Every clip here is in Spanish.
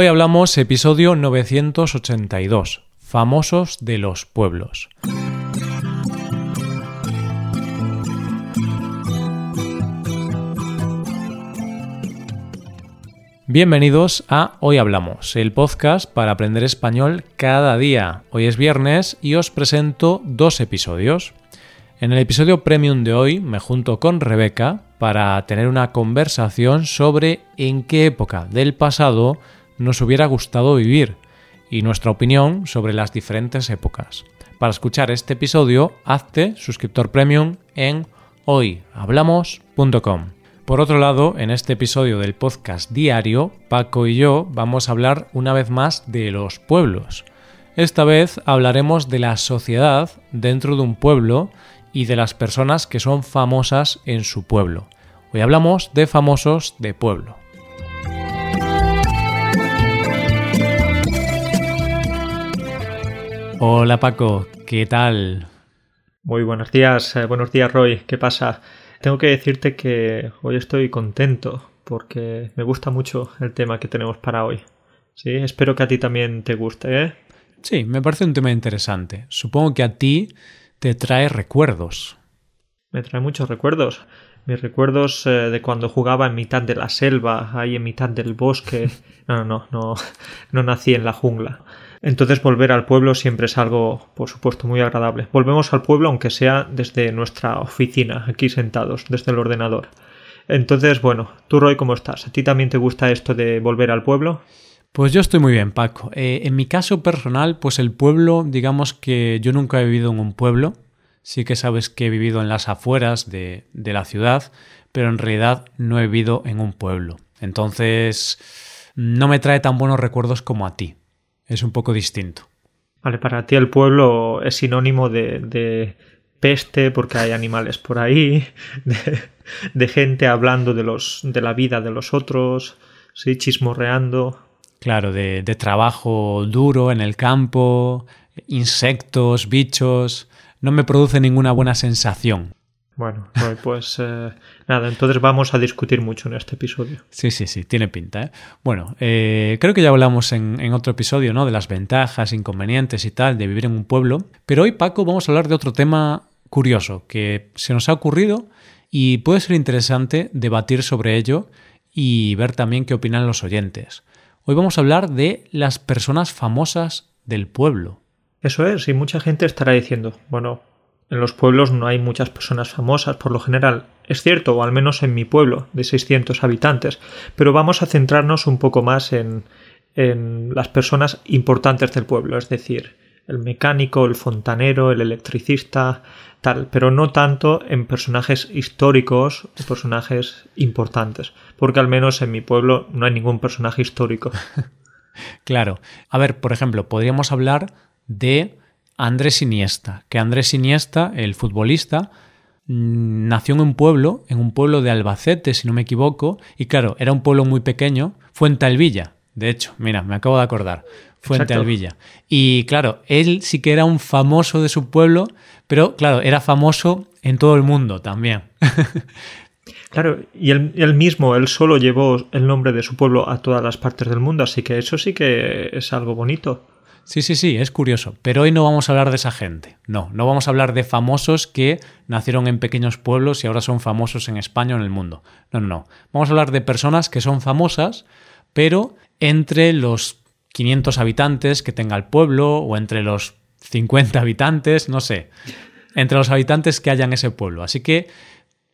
Hoy hablamos episodio 982, famosos de los pueblos. Bienvenidos a Hoy Hablamos, el podcast para aprender español cada día. Hoy es viernes y os presento dos episodios. En el episodio premium de hoy me junto con Rebeca para tener una conversación sobre en qué época del pasado nos hubiera gustado vivir y nuestra opinión sobre las diferentes épocas. Para escuchar este episodio, hazte suscriptor premium en hoyhablamos.com. Por otro lado, en este episodio del podcast diario, Paco y yo vamos a hablar una vez más de los pueblos. Esta vez hablaremos de la sociedad dentro de un pueblo y de las personas que son famosas en su pueblo. Hoy hablamos de famosos de pueblo. Hola Paco, ¿qué tal? Muy buenos días, eh, buenos días Roy, ¿qué pasa? Tengo que decirte que hoy estoy contento porque me gusta mucho el tema que tenemos para hoy. Sí, espero que a ti también te guste, ¿eh? Sí, me parece un tema interesante. Supongo que a ti te trae recuerdos. Me trae muchos recuerdos. Mis recuerdos eh, de cuando jugaba en mitad de la selva, ahí en mitad del bosque. No, no, no, no, no nací en la jungla. Entonces volver al pueblo siempre es algo, por supuesto, muy agradable. Volvemos al pueblo aunque sea desde nuestra oficina, aquí sentados, desde el ordenador. Entonces, bueno, tú Roy, ¿cómo estás? ¿A ti también te gusta esto de volver al pueblo? Pues yo estoy muy bien, Paco. Eh, en mi caso personal, pues el pueblo, digamos que yo nunca he vivido en un pueblo. Sí que sabes que he vivido en las afueras de, de la ciudad, pero en realidad no he vivido en un pueblo. Entonces, no me trae tan buenos recuerdos como a ti es un poco distinto. Vale, para ti el pueblo es sinónimo de, peste porque hay animales por ahí, de, gente hablando de, los, de la vida de los otros, sí, chismorreando. Claro, de, de trabajo duro en el campo, insectos, bichos. No me produce ninguna buena sensación. Bueno, pues eh, nada, entonces vamos a discutir mucho en este episodio. Sí, sí, sí, tiene pinta. ¿eh? Bueno, eh, creo que ya hablamos en, en, otro episodio, ¿no? De las ventajas, inconvenientes y tal de vivir en un pueblo. Pero hoy, Paco, vamos a hablar de otro tema curioso que se nos ha ocurrido y puede ser interesante debatir sobre ello y ver también qué opinan los oyentes. Hoy vamos a hablar de las personas famosas del pueblo. Eso es, y mucha gente estará diciendo, bueno, en los pueblos no hay muchas personas famosas por lo general. Es cierto, o al menos en mi pueblo, de 600 habitantes, pero vamos a centrarnos un poco más en, en las personas importantes del pueblo, es decir, el mecánico, el fontanero, el electricista, tal, pero no tanto en personajes históricos o personajes importantes, porque al menos en mi pueblo no hay ningún personaje histórico. claro. A ver, por ejemplo, podríamos hablar de Andrés Iniesta, que Andrés Iniesta, el futbolista, mm, nació en un pueblo, en un pueblo de Albacete, si no me equivoco, y claro, era un pueblo muy pequeño, Fuente Alvilla, de hecho, mira, me acabo de acordar, Fuente Alvilla. Y claro, él sí que era un famoso de su pueblo, pero claro, era famoso en todo el mundo también. Claro, y él, él, mismo, él solo llevó el nombre de su pueblo a todas las partes del mundo, así que eso sí que es algo bonito. Sí, sí, sí, es curioso. Pero hoy no vamos a hablar de esa gente. No, no vamos a hablar de famosos que nacieron en pequeños pueblos y ahora son famosos en España o en el mundo. No, no, no. Vamos a hablar de personas que son famosas, pero entre los 500 habitantes que tenga el pueblo o entre los 50 habitantes, no sé. Entre los habitantes que haya en ese pueblo. Así que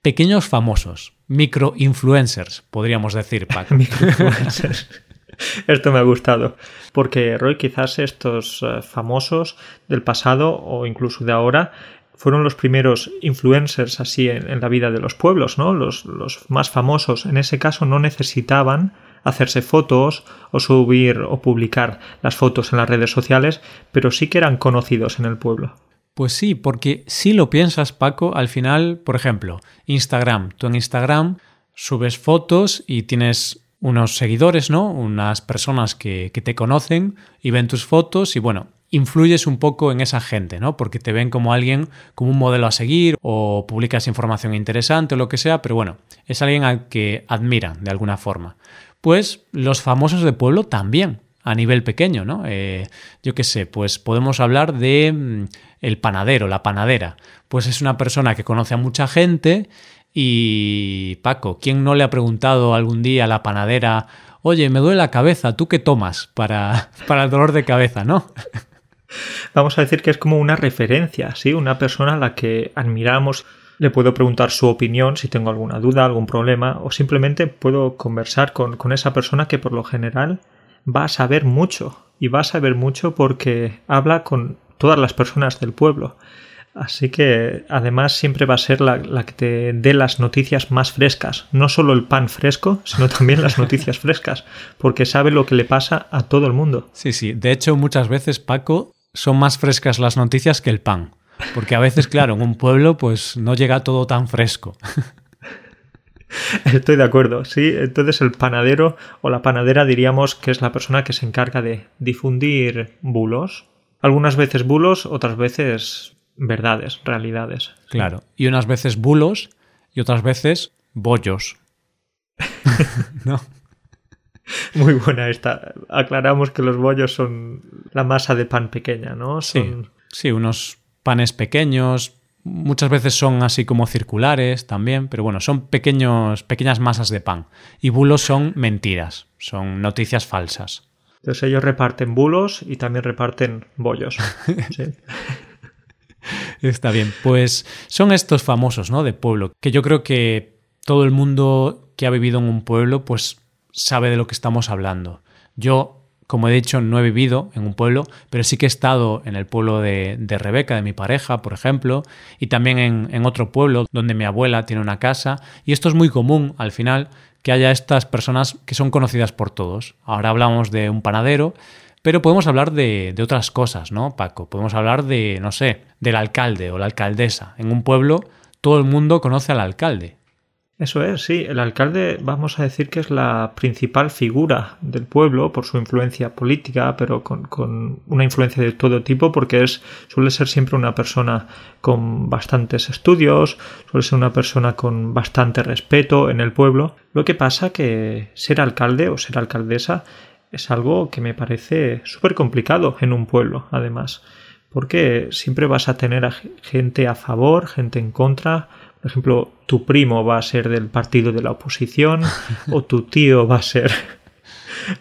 pequeños famosos, micro-influencers, podríamos decir, Paco. Esto me ha gustado. Porque, Roy, quizás estos eh, famosos del pasado o incluso de ahora fueron los primeros influencers así en, la vida de los pueblos, ¿no? Los, los, más famosos en ese caso no necesitaban hacerse fotos o subir o publicar las fotos en las redes sociales, pero sí que eran conocidos en el pueblo. Pues sí, porque si lo piensas, Paco, al final, por ejemplo, Instagram, tú en Instagram subes fotos y tienes unos seguidores, ¿no? Unas personas que, que, te conocen y ven tus fotos y bueno, influyes un poco en esa gente, ¿no? Porque te ven como alguien, como un modelo a seguir o publicas información interesante o lo que sea, pero bueno, es alguien al que admiran de alguna forma. pues los famosos de pueblo también, a nivel pequeño, ¿no? Eh, yo qué sé, pues podemos hablar de mm, el panadero, la panadera. Pues es una persona que conoce a mucha gente y Paco, ¿quién no le ha preguntado algún día a la panadera, oye, me duele la cabeza, ¿tú qué tomas para, para el dolor de cabeza, no? Vamos a decir que es como una referencia, ¿sí? Una persona a la que admiramos. Le puedo preguntar su opinión si tengo alguna duda, algún problema, o simplemente puedo conversar con, con esa persona que por lo general va a saber mucho. Y va a saber mucho porque habla con todas las personas del pueblo. Así que además siempre va a ser la, la, que te dé las noticias más frescas. No solo el pan fresco, sino también las noticias frescas. Porque sabe lo que le pasa a todo el mundo. Sí, sí. De hecho, muchas veces, Paco, son más frescas las noticias que el pan. Porque a veces, claro, en un pueblo pues no llega todo tan fresco. Estoy de acuerdo, sí. Entonces el panadero o la panadera diríamos que es la persona que se encarga de difundir bulos. Algunas veces bulos, otras veces verdades, realidades. Claro. Y unas veces bulos y otras veces bollos. ¿No? Muy buena esta. Aclaramos que los bollos son la masa de pan pequeña, ¿no? Son... Sí, sí, unos panes pequeños. Muchas veces son así como circulares también, pero bueno, son pequeños, pequeñas masas de pan. Y bulos son mentiras, son noticias falsas. Entonces ellos reparten bulos y también reparten bollos. ¿sí? Está bien. Pues son estos famosos, ¿no? De pueblo, que yo creo que todo el mundo que ha vivido en un pueblo, pues sabe de lo que estamos hablando. Yo, como he dicho, no he vivido en un pueblo, pero sí que he estado en el pueblo de, de Rebeca, de mi pareja, por ejemplo, y también en, en otro pueblo donde mi abuela tiene una casa. Y esto es muy común, al final, que haya estas personas que son conocidas por todos. Ahora hablamos de un panadero, pero podemos hablar de, otras cosas, ¿no, Paco? Podemos hablar de, no sé, del alcalde o la alcaldesa. En un pueblo todo el mundo conoce al alcalde. Eso es, sí. El alcalde, vamos a decir que es la principal figura del pueblo por su influencia política, pero con, con, una influencia de todo tipo, porque es, suele ser siempre una persona con bastantes estudios, suele ser una persona con bastante respeto en el pueblo. Lo que pasa que ser alcalde o ser alcaldesa es algo que me parece súper complicado en un pueblo, además, porque siempre vas a tener a gente a favor, gente en contra, por ejemplo, tu primo va a ser del partido de la oposición o tu tío va a ser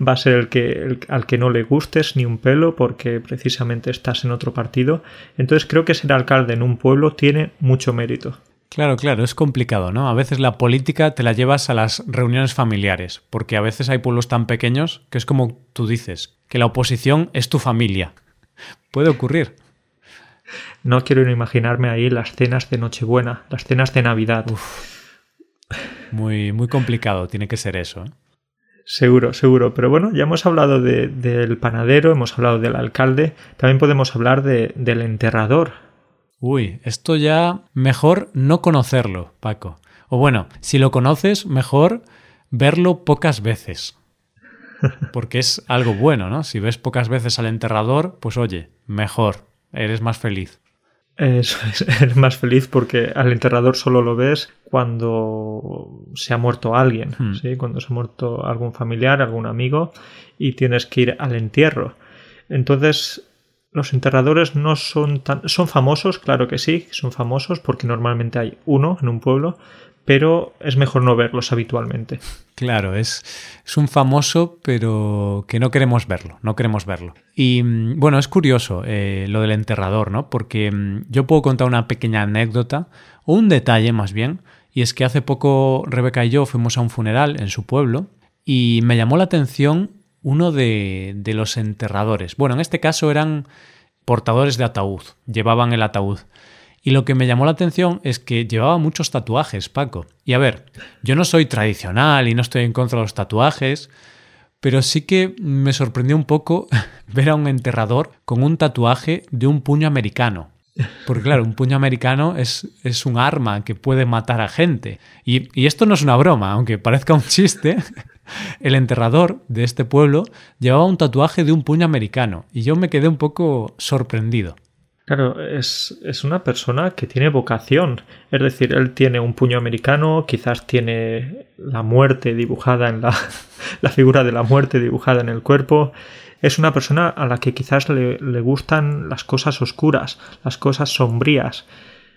va a ser el que el, al que no le gustes ni un pelo porque precisamente estás en otro partido. Entonces creo que ser alcalde en un pueblo tiene mucho mérito. Claro, claro, es complicado, ¿no? A veces la política te la llevas a las reuniones familiares, porque a veces hay pueblos tan pequeños que es como tú dices, que la oposición es tu familia. Puede ocurrir. No quiero imaginarme ahí las cenas de Nochebuena, las cenas de Navidad. Uf, muy, muy complicado tiene que ser eso. ¿eh? Seguro, seguro. Pero bueno, ya hemos hablado de, del panadero, hemos hablado del alcalde, también podemos hablar de, del enterrador. Uy, esto ya mejor no conocerlo, Paco. O bueno, si lo conoces, mejor verlo pocas veces. Porque es algo bueno, ¿no? Si ves pocas veces al enterrador, pues oye, mejor, eres más feliz. Eso es, eres más feliz porque al enterrador solo lo ves cuando se ha muerto alguien, hmm. ¿sí? cuando se ha muerto algún familiar, algún amigo y tienes que ir al entierro. Entonces, los enterradores no son tan. son famosos, claro que sí, son famosos porque normalmente hay uno en un pueblo, pero es mejor no verlos habitualmente. Claro, es, es, un famoso, pero que no queremos verlo, no queremos verlo. Y mm, bueno, es curioso eh, lo del enterrador, ¿no? Porque mm, yo puedo contar una pequeña anécdota, o un detalle más bien, y es que hace poco Rebeca y yo fuimos a un funeral en su pueblo y me llamó la atención uno de, de los enterradores. Bueno, en este caso eran portadores de ataúd, llevaban el ataúd. Y lo que me llamó la atención es que llevaba muchos tatuajes, Paco. Y a ver, yo no soy tradicional y no estoy en contra de los tatuajes, pero sí que me sorprendió un poco ver a un enterrador con un tatuaje de un puño americano. Porque claro, un puño americano es, es un arma que puede matar a gente. Y, y esto no es una broma, aunque parezca un chiste. El enterrador de este pueblo llevaba un tatuaje de un puño americano y yo me quedé un poco sorprendido. Claro, es, es, una persona que tiene vocación. Es decir, él tiene un puño americano, quizás tiene la muerte dibujada en la, la figura de la muerte dibujada en el cuerpo. Es una persona a la que quizás le, le gustan las cosas oscuras, las cosas sombrías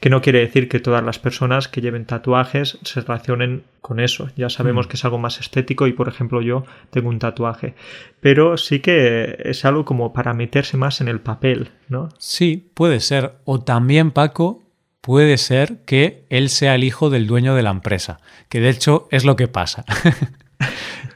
que no quiere decir que todas las personas que lleven tatuajes se relacionen con eso. Ya sabemos mm. que es algo más estético y, por ejemplo, yo tengo un tatuaje. Pero sí que es algo como para meterse más en el papel, ¿no? Sí, puede ser. O también, Paco, puede ser que él sea el hijo del dueño de la empresa, que de hecho es lo que pasa.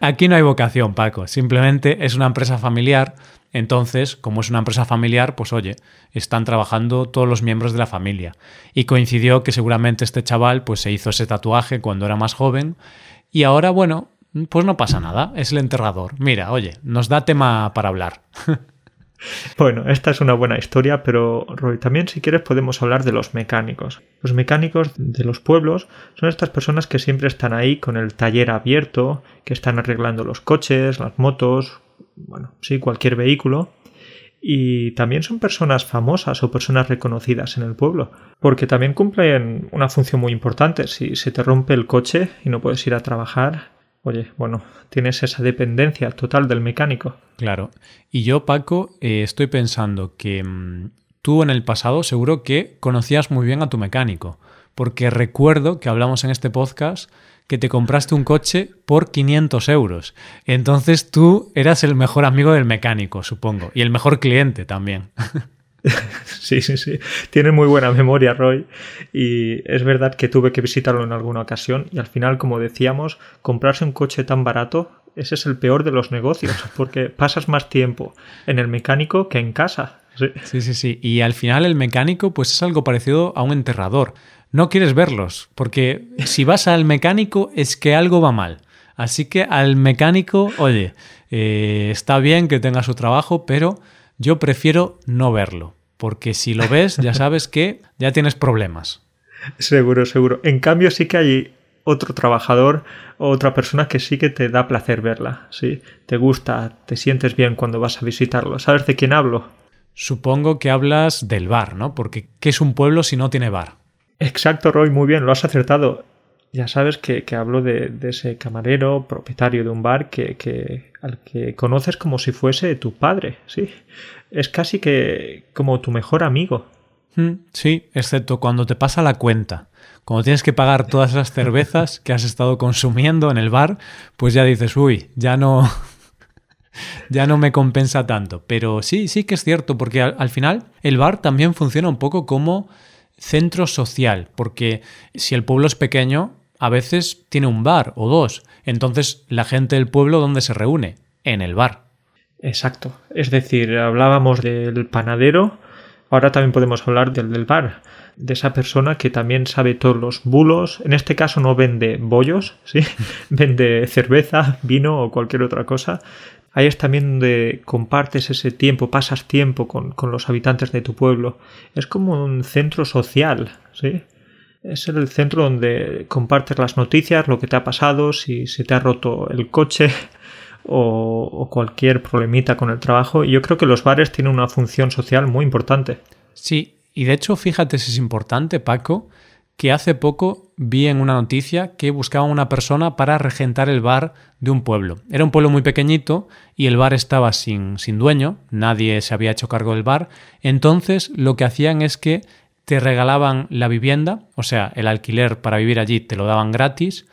Aquí no hay vocación, Paco. Simplemente es una empresa familiar entonces, como es una empresa familiar, pues oye, están trabajando todos los miembros de la familia. Y coincidió que seguramente este chaval pues se hizo ese tatuaje cuando era más joven y ahora, bueno, pues no pasa nada, es el enterrador. Mira, oye, nos da tema para hablar. Bueno, esta es una buena historia, pero Roy, también si quieres podemos hablar de los mecánicos. Los mecánicos de los pueblos son estas personas que siempre están ahí con el taller abierto, que están arreglando los coches, las motos, bueno, sí, cualquier vehículo. Y también son personas famosas o personas reconocidas en el pueblo, porque también cumplen una función muy importante. Si se te rompe el coche y no puedes ir a trabajar, oye, bueno, tienes esa dependencia total del mecánico. Claro. Y yo, Paco, eh, estoy pensando que mm, tú en el pasado seguro que conocías muy bien a tu mecánico, porque recuerdo que hablamos en este podcast que te compraste un coche por 500 euros. Entonces tú eras el mejor amigo del mecánico, supongo, y el mejor cliente también. Sí, sí, sí. Tiene muy buena memoria, Roy. Y es verdad que tuve que visitarlo en alguna ocasión. Y al final, como decíamos, comprarse un coche tan barato, ese es el peor de los negocios, porque pasas más tiempo en el mecánico que en casa. Sí, sí, sí. sí. Y al final el mecánico, pues es algo parecido a un enterrador no quieres verlos, porque si vas al mecánico es que algo va mal. Así que al mecánico, oye, eh, está bien que tenga su trabajo, pero yo prefiero no verlo, porque si lo ves ya sabes que ya tienes problemas. Seguro, seguro. En cambio sí que hay otro trabajador o otra persona que sí que te da placer verla, ¿sí? Te gusta, te sientes bien cuando vas a visitarlo. ¿Sabes de quién hablo? Supongo que hablas del bar, ¿no? Porque ¿qué es un pueblo si no tiene bar? Exacto, Roy, muy bien, lo has acertado. Ya sabes que, hablo de, ese camarero, propietario de un bar, que, al que conoces como si fuese tu padre, sí. Es casi que como tu mejor amigo. Mm, sí, excepto cuando te pasa la cuenta. Cuando tienes que pagar todas esas cervezas que has estado consumiendo en el bar, pues ya dices, uy, ya no, ya no me compensa tanto. Pero sí, sí que es cierto, porque al, final el bar también funciona un poco como centro social, porque si el pueblo es pequeño, a veces tiene un bar o dos. Entonces, la gente del pueblo, ¿dónde se reúne? En el bar. Exacto. Es decir, hablábamos del panadero, ahora también podemos hablar del del bar, de esa persona que también sabe todos los bulos. En este caso no vende bollos, ¿sí? vende cerveza, vino o cualquier otra cosa, Ahí es también donde compartes ese tiempo, pasas tiempo con, los habitantes de tu pueblo. Es como un centro social, ¿sí? Es el centro donde compartes las noticias, lo que te ha pasado, si se te ha roto el coche o, cualquier problemita con el trabajo. Y yo creo que los bares tienen una función social muy importante. Sí, y de hecho, fíjate si es importante, Paco, que hace poco vi en una noticia que buscaban una persona para regentar el bar de un pueblo. Era un pueblo muy pequeñito y el bar estaba sin, sin dueño, nadie se había hecho cargo del bar, entonces lo que hacían es que te regalaban la vivienda, o sea, el alquiler para vivir allí te lo daban gratis,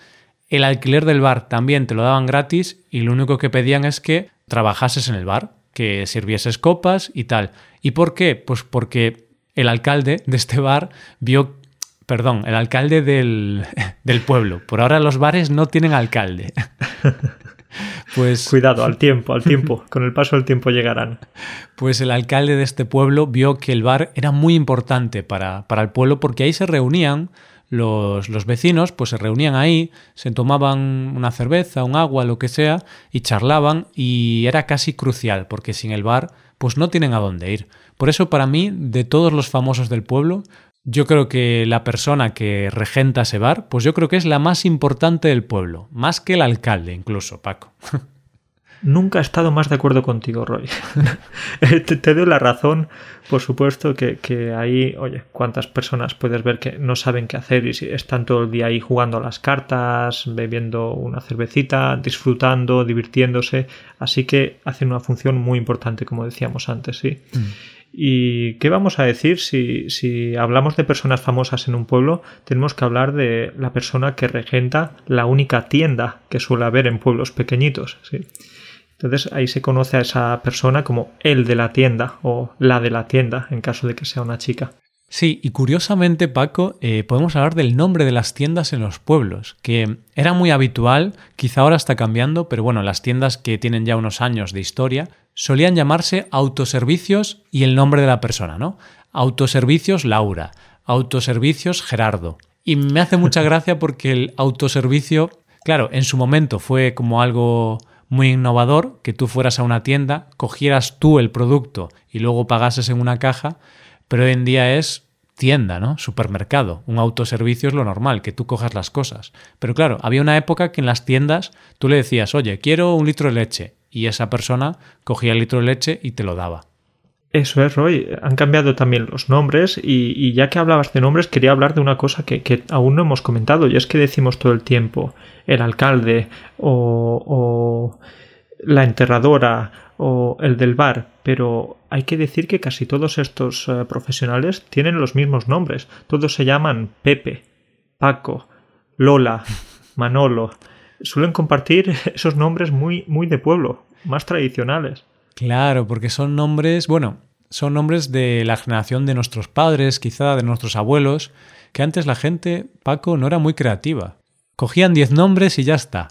el alquiler del bar también te lo daban gratis y lo único que pedían es que trabajases en el bar, que sirvieses copas y tal. ¿Y por qué? Pues porque el alcalde de este bar vio Perdón, el alcalde del, pueblo. Por ahora los bares no tienen alcalde. Pues. Cuidado, al tiempo, al tiempo. Con el paso del tiempo llegarán. Pues el alcalde de este pueblo vio que el bar era muy importante para, para el pueblo porque ahí se reunían los, los, vecinos, pues se reunían ahí, se tomaban una cerveza, un agua, lo que sea, y charlaban, y era casi crucial, porque sin el bar, pues no tienen a dónde ir. Por eso, para mí, de todos los famosos del pueblo, yo creo que la persona que regenta ese bar, pues yo creo que es la más importante del pueblo, más que el alcalde incluso, Paco. Nunca he estado más de acuerdo contigo, Roy. te, doy la razón, por supuesto, que, que, ahí, oye, cuántas personas puedes ver que no saben qué hacer y están todo el día ahí jugando a las cartas, bebiendo una cervecita, disfrutando, divirtiéndose. Así que hacen una función muy importante, como decíamos antes, sí. Mm. ¿Y qué vamos a decir si, si, hablamos de personas famosas en un pueblo? Tenemos que hablar de la persona que regenta la única tienda que suele haber en pueblos pequeñitos. ¿sí? Entonces ahí se conoce a esa persona como el de la tienda o la de la tienda en caso de que sea una chica. Sí, y curiosamente, Paco, eh, podemos hablar del nombre de las tiendas en los pueblos, que era muy habitual, quizá ahora está cambiando, pero bueno, las tiendas que tienen ya unos años de historia solían llamarse autoservicios y el nombre de la persona, ¿no? Autoservicios Laura, autoservicios Gerardo. Y me hace mucha gracia porque el autoservicio, claro, en su momento fue como algo muy innovador, que tú fueras a una tienda, cogieras tú el producto y luego pagases en una caja, pero hoy en día es tienda, ¿no? Supermercado. Un autoservicio es lo normal, que tú cojas las cosas. Pero claro, había una época que en las tiendas tú le decías, oye, quiero un litro de leche. Y esa persona cogía el litro de leche y te lo daba. Eso es, Roy. Han cambiado también los nombres y, ya que hablabas de nombres, quería hablar de una cosa que, aún no hemos comentado y es que decimos todo el tiempo el alcalde o la enterradora o el del bar, pero hay que decir que casi todos estos eh, profesionales tienen los mismos nombres. Todos se llaman Pepe, Paco, Lola, Manolo. Suelen compartir esos nombres muy, muy de pueblo, más tradicionales. Claro, porque son nombres, bueno, son nombres de la generación de nuestros padres, quizá de nuestros abuelos, que antes la gente, Paco, no era muy creativa. Cogían diez nombres y ya está.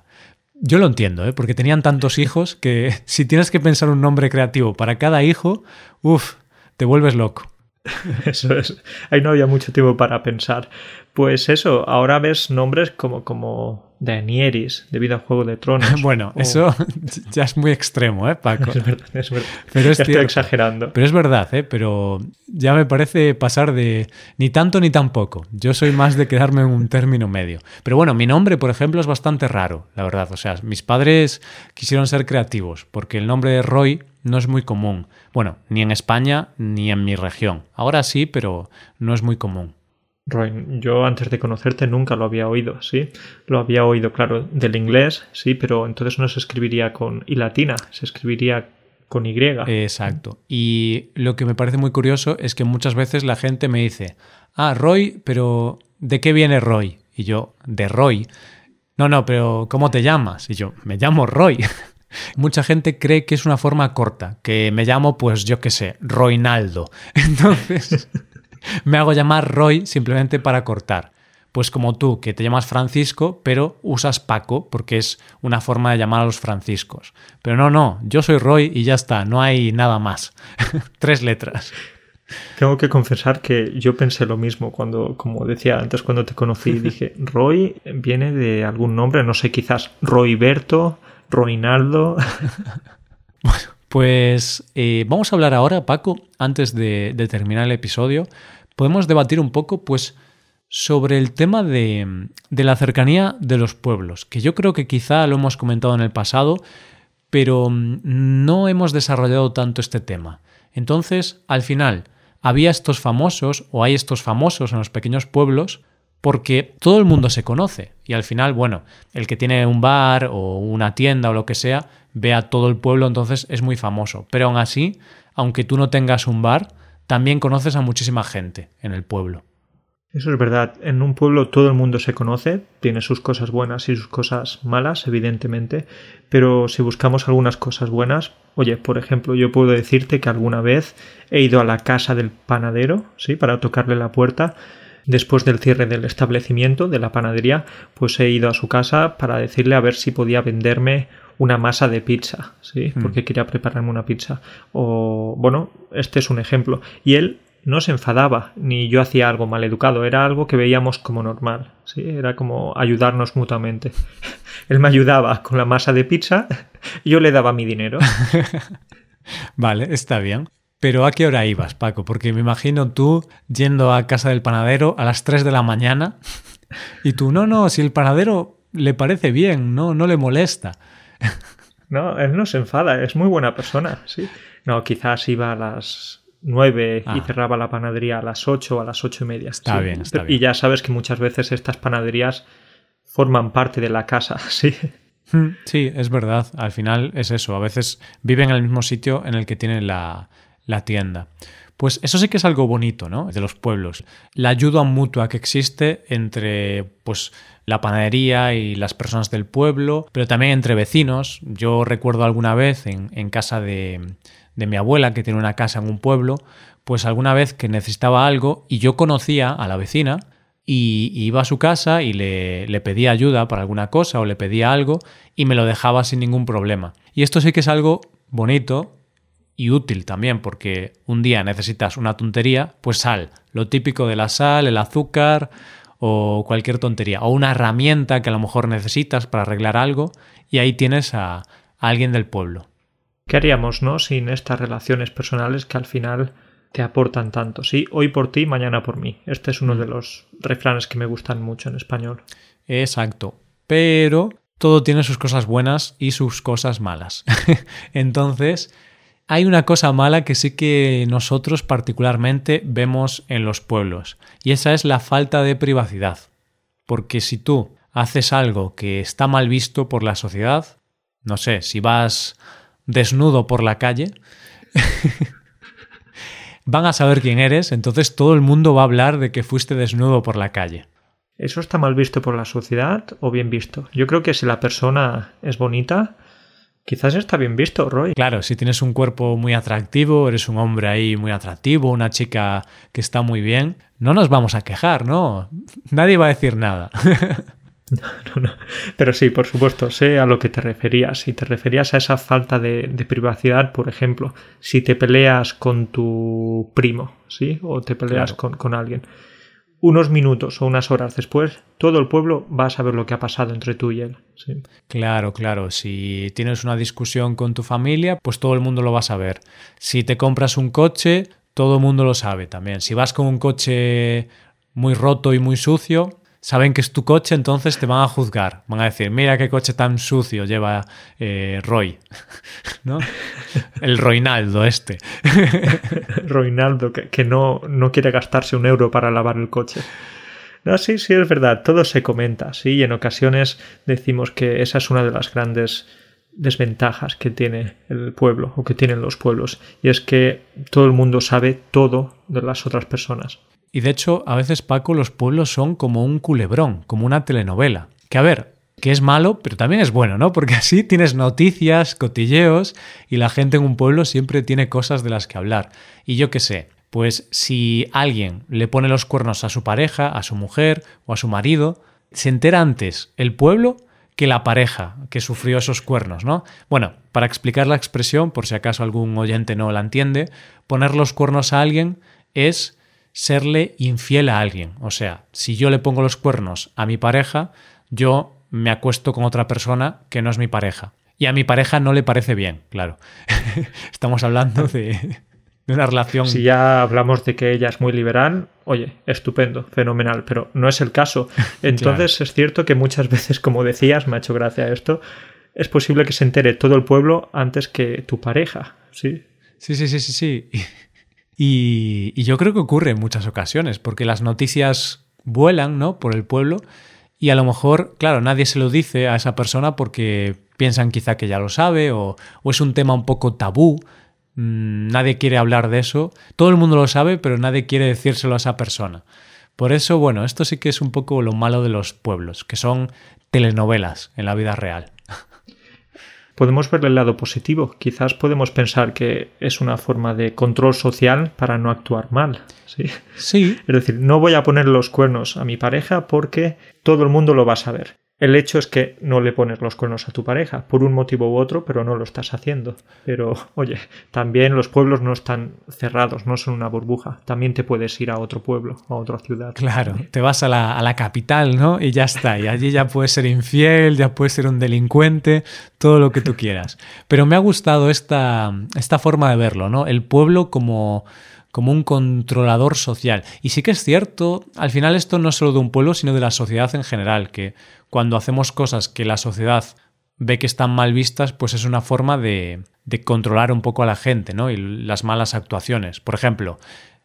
Yo lo entiendo, ¿eh? porque tenían tantos hijos que si tienes que pensar un nombre creativo para cada hijo, uff, te vuelves loco. Eso es. Ahí no había mucho tiempo para pensar. Pues eso, ahora ves nombres como, como Daenerys, debido a Juego de Tronos. bueno, eso ya es muy extremo, ¿eh, Paco? Es verdad, es verdad. Pero estoy exagerando. Pero es verdad, ¿eh? Pero ya me parece pasar de ni tanto ni tampoco. Yo soy más de quedarme en un término medio. Pero bueno, mi nombre, por ejemplo, es bastante raro, la verdad. O sea, mis padres quisieron ser creativos, porque el nombre de Roy no es muy común. Bueno, ni en España ni en mi región. Ahora sí, pero no es muy común. Roy, yo antes de conocerte nunca lo había oído, ¿sí? Lo había oído, claro, del inglés, sí, pero entonces no se escribiría con I latina, se escribiría con Y. Exacto. Y lo que me parece muy curioso es que muchas veces la gente me dice, ah, Roy, pero ¿de qué viene Roy? Y yo, de Roy. No, no, pero ¿cómo te llamas? Y yo, me llamo Roy. Mucha gente cree que es una forma corta, que me llamo, pues yo qué sé, Roynaldo. Entonces, me hago llamar Roy simplemente para cortar. Pues como tú, que te llamas Francisco, pero usas Paco, porque es una forma de llamar a los franciscos. Pero no, no, yo soy Roy y ya está, no hay nada más. Tres letras. Tengo que confesar que yo pensé lo mismo cuando, como decía antes, cuando te conocí, dije, Roy viene de algún nombre, no sé, quizás Royberto, Roinaldo. bueno, pues eh, vamos a hablar ahora, Paco, antes de, terminar el episodio, podemos debatir un poco, pues, sobre el tema de, de, la cercanía de los pueblos, que yo creo que quizá lo hemos comentado en el pasado, pero no hemos desarrollado tanto este tema. Entonces, al final, había estos famosos, o hay estos famosos en los pequeños pueblos, porque todo el mundo se conoce. Y al final, bueno, el que tiene un bar o una tienda o lo que sea, ve a todo el pueblo, entonces es muy famoso. Pero aún así, aunque tú no tengas un bar, también conoces a muchísima gente en el pueblo. Eso es verdad. En un pueblo todo el mundo se conoce, tiene sus cosas buenas y sus cosas malas, evidentemente, pero si buscamos algunas cosas buenas, oye, por ejemplo, yo puedo decirte que alguna vez he ido a la casa del panadero, ¿sí? Para tocarle la puerta. Después del cierre del establecimiento, de la panadería, pues he ido a su casa para decirle a ver si podía venderme una masa de pizza, ¿sí? Hmm. Porque quería prepararme una pizza. O, bueno, este es un ejemplo. Y él no se enfadaba, ni yo hacía algo mal educado, era algo que veíamos como normal, ¿sí? Era como ayudarnos mutuamente. él me ayudaba con la masa de pizza, y yo le daba mi dinero. vale, está bien. Pero ¿a qué hora ibas, Paco? Porque me imagino tú yendo a casa del panadero a las 3 de la mañana y tú, no, no, si el panadero le parece bien, no, no le molesta. No, él no se enfada, es muy buena persona, sí. No, quizás iba a las nueve y Ah. cerraba la panadería a las ocho o a las ocho y media. Está sí. bien, está Y bien. ya sabes que muchas veces estas panaderías forman parte de la casa, sí. Mm, Sí, es verdad. Al final es eso. A veces viven en el mismo sitio en el que tienen la, la tienda. Pues eso sí que es algo bonito, ¿no? De los pueblos. La ayuda mutua que existe entre, pues, la panadería y las personas del pueblo, pero también entre vecinos. Yo recuerdo alguna vez en, casa de, de mi abuela, que tiene una casa en un pueblo, pues alguna vez que necesitaba algo y yo conocía a la vecina, y iba a su casa y le, le, pedía ayuda para alguna cosa o le pedía algo y me lo dejaba sin ningún problema. Y esto sí que es algo bonito y útil también porque un día necesitas una tontería, pues sal, lo típico de la sal, el azúcar o cualquier tontería, o una herramienta que a lo mejor necesitas para arreglar algo y ahí tienes a, a alguien del pueblo. ¿Qué haríamos, no? Sin estas relaciones personales que al final te aportan tanto. Sí, hoy por ti, mañana por mí. Este es uno de los refranes que me gustan mucho en español. Exacto. Pero todo tiene sus cosas buenas y sus cosas malas. Entonces, hay una cosa mala que sí que nosotros particularmente vemos en los pueblos, y esa es la falta de privacidad. Porque si tú haces algo que está mal visto por la sociedad, no sé, si vas desnudo por la calle, van a saber quién eres, entonces todo el mundo va a hablar de que fuiste desnudo por la calle. ¿Eso está mal visto por la sociedad o bien visto? Yo creo que si la persona es bonita, quizás está bien visto, Roy. Claro, si tienes un cuerpo muy atractivo, eres un hombre ahí muy atractivo, una chica que está muy bien, no nos vamos a quejar, ¿no? Nadie va a decir nada. No, no. Pero sí, por supuesto, sé a lo que te referías. Si te referías a esa falta de, de, privacidad, por ejemplo, si te peleas con tu primo, ¿sí? O te peleas Claro. con, con alguien. Unos minutos o unas horas después, todo el pueblo va a saber lo que ha pasado entre tú y él. Claro, claro. Si tienes una discusión con tu familia, pues todo el mundo lo va a saber. Si te compras un coche, todo el mundo lo sabe también. Si vas con un coche muy roto y muy sucio, saben que es tu coche, entonces te van a juzgar. Van a decir, mira qué coche tan sucio lleva eh, Roy. ¿No? El Roinaldo este. Roinaldo, que, que no, no, quiere gastarse un euro para lavar el coche. No, sí, sí, es verdad, todo se comenta, sí, y en ocasiones decimos que esa es una de las grandes desventajas que tiene el pueblo o que tienen los pueblos, y es que todo el mundo sabe todo de las otras personas. Y de hecho, a veces, Paco, los pueblos son como un culebrón, como una telenovela. Que a ver, que es malo, pero también es bueno, ¿no? Porque así tienes noticias, cotilleos, y la gente en un pueblo siempre tiene cosas de las que hablar. Y yo qué sé, pues si alguien le pone los cuernos a su pareja, a su mujer o a su marido, se entera antes el pueblo que la pareja que sufrió esos cuernos, ¿no? Bueno, para explicar la expresión, por si acaso algún oyente no la entiende, poner los cuernos a alguien es serle infiel a alguien. O sea, si yo le pongo los cuernos a mi pareja, yo me acuesto con otra persona que no es mi pareja. Y a mi pareja no le parece bien, claro. Estamos hablando de, de, una relación. Si ya hablamos de que ella es muy liberal, oye, estupendo, fenomenal, pero no es el caso. Entonces claro. es cierto que muchas veces, como decías, me ha hecho gracia esto, es posible que se entere todo el pueblo antes que tu pareja, ¿sí? Sí, sí, sí, sí, sí. Y, yo creo que ocurre en muchas ocasiones, porque las noticias vuelan, ¿no? Por el pueblo y a lo mejor, claro, nadie se lo dice a esa persona porque piensan quizá que ya lo sabe o, es un tema un poco tabú. Mmm, nadie quiere hablar de eso. Todo el mundo lo sabe, pero nadie quiere decírselo a esa persona. Por eso, bueno, esto sí que es un poco lo malo de los pueblos, que son telenovelas en la vida real. Podemos ver el lado positivo. Quizás podemos pensar que es una forma de control social para no actuar mal. ¿sí? sí. Es decir, no voy a poner los cuernos a mi pareja porque todo el mundo lo va a saber. El hecho es que no le pones los cuernos a tu pareja por un motivo u otro, pero no lo estás haciendo. Pero, oye, también los pueblos no están cerrados, no son una burbuja. También te puedes ir a otro pueblo, a otra ciudad. Claro, te vas a la, a la capital, ¿no? Y ya está. Y allí ya puedes ser infiel, ya puedes ser un delincuente, todo lo que tú quieras. Pero me ha gustado esta, esta forma de verlo, ¿no? El pueblo como como un controlador social. Y sí que es cierto, al final esto no es solo de un pueblo, sino de la sociedad en general, que cuando hacemos cosas que la sociedad ve que están mal vistas, pues es una forma de, de controlar un poco a la gente, ¿no? Y las malas actuaciones. Por ejemplo,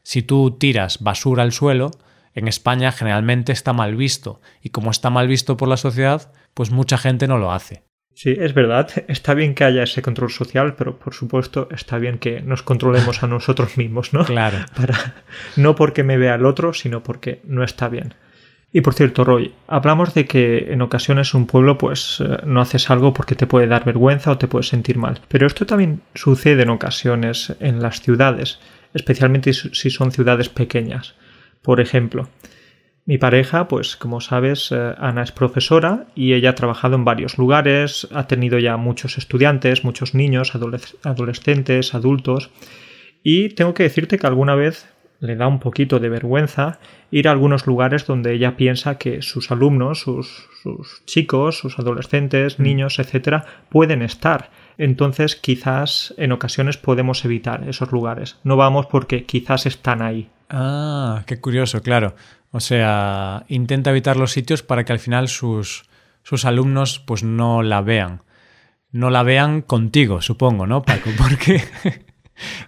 si tú tiras basura al suelo, en España generalmente está mal visto. Y como está mal visto por la sociedad, pues mucha gente no lo hace. Sí, es verdad. Está bien que haya ese control social, pero por supuesto está bien que nos controlemos a nosotros mismos, ¿no? Claro. Para, no porque me vea el otro, sino porque no está bien. Y por cierto, Roy, hablamos de que en ocasiones un pueblo pues eh, no haces algo porque te puede dar vergüenza o te puedes sentir mal. Pero esto también sucede en ocasiones en las ciudades, especialmente si son ciudades pequeñas. Por ejemplo, mi pareja, pues como sabes, eh, Ana es profesora y ella ha trabajado en varios lugares, ha tenido ya muchos estudiantes, muchos niños, adolescentes, adultos, y tengo que decirte que alguna vez le da un poquito de vergüenza ir a algunos lugares donde ella piensa que sus alumnos, sus, chicos, sus adolescentes, mm. niños, etcétera, pueden estar. Entonces, quizás en ocasiones podemos evitar esos lugares. No vamos porque quizás están ahí. Ah, qué curioso, claro. O sea, intenta evitar los sitios para que al final sus, sus alumnos pues no la vean. No la vean contigo, supongo, ¿no, Paco? Porque,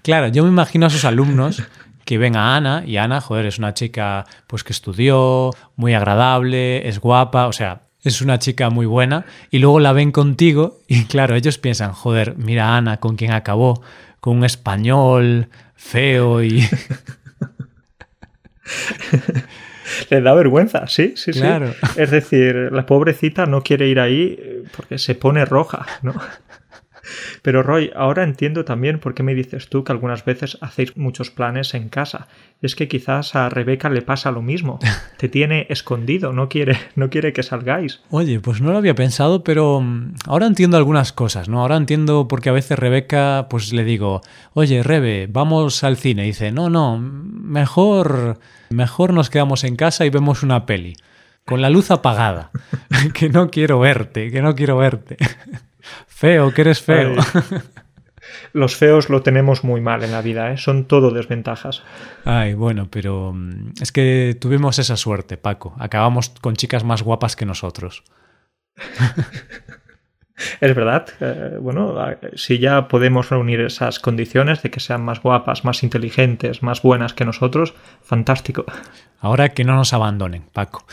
claro, yo me imagino a sus alumnos que ven a Ana y Ana, joder, es una chica pues que estudió, muy agradable, es guapa, o sea, es una chica muy buena y luego la ven contigo y claro, ellos piensan, joder, mira a Ana con quien acabó, con un español feo y... Le da vergüenza, sí, sí, claro. sí. Es decir, la pobrecita no quiere ir ahí porque se pone roja, ¿no? Pero Roy, ahora entiendo también por qué me dices tú que algunas veces hacéis muchos planes en casa. Es que quizás a Rebeca le pasa lo mismo. Te tiene escondido, no quiere, no quiere que salgáis. Oye, pues no lo había pensado, pero mm, ahora entiendo algunas cosas, ¿no? Ahora entiendo por qué a veces Rebeca, pues le digo, oye, Rebe, vamos al cine. Y dice, no, no, mejor, mejor nos quedamos en casa y vemos una peli. Con la luz apagada. que no quiero verte, que no quiero verte. Feo, que eres feo. Los feos lo tenemos muy mal en la vida, ¿eh? son todo desventajas. Ay, bueno, pero mm, es que tuvimos esa suerte, Paco. Acabamos con chicas más guapas que nosotros. Es verdad, eh, bueno, si ya podemos reunir esas condiciones de que sean más guapas, más inteligentes, más buenas que nosotros, fantástico. Ahora que no nos abandonen, Paco.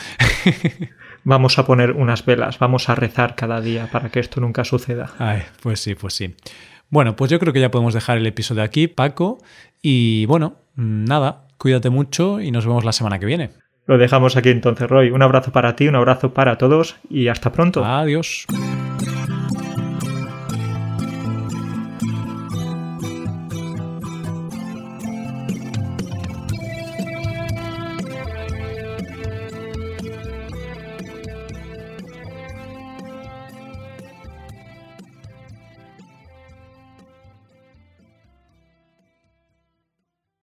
vamos a poner unas velas, vamos a rezar cada día para que esto nunca suceda. Ay, pues sí, pues sí. Bueno, pues yo creo que ya podemos dejar el episodio aquí, Paco. Y bueno, nada, cuídate mucho y nos vemos la semana que viene. Lo dejamos aquí entonces, Roy. Un abrazo para ti, un abrazo para todos y hasta pronto. Adiós.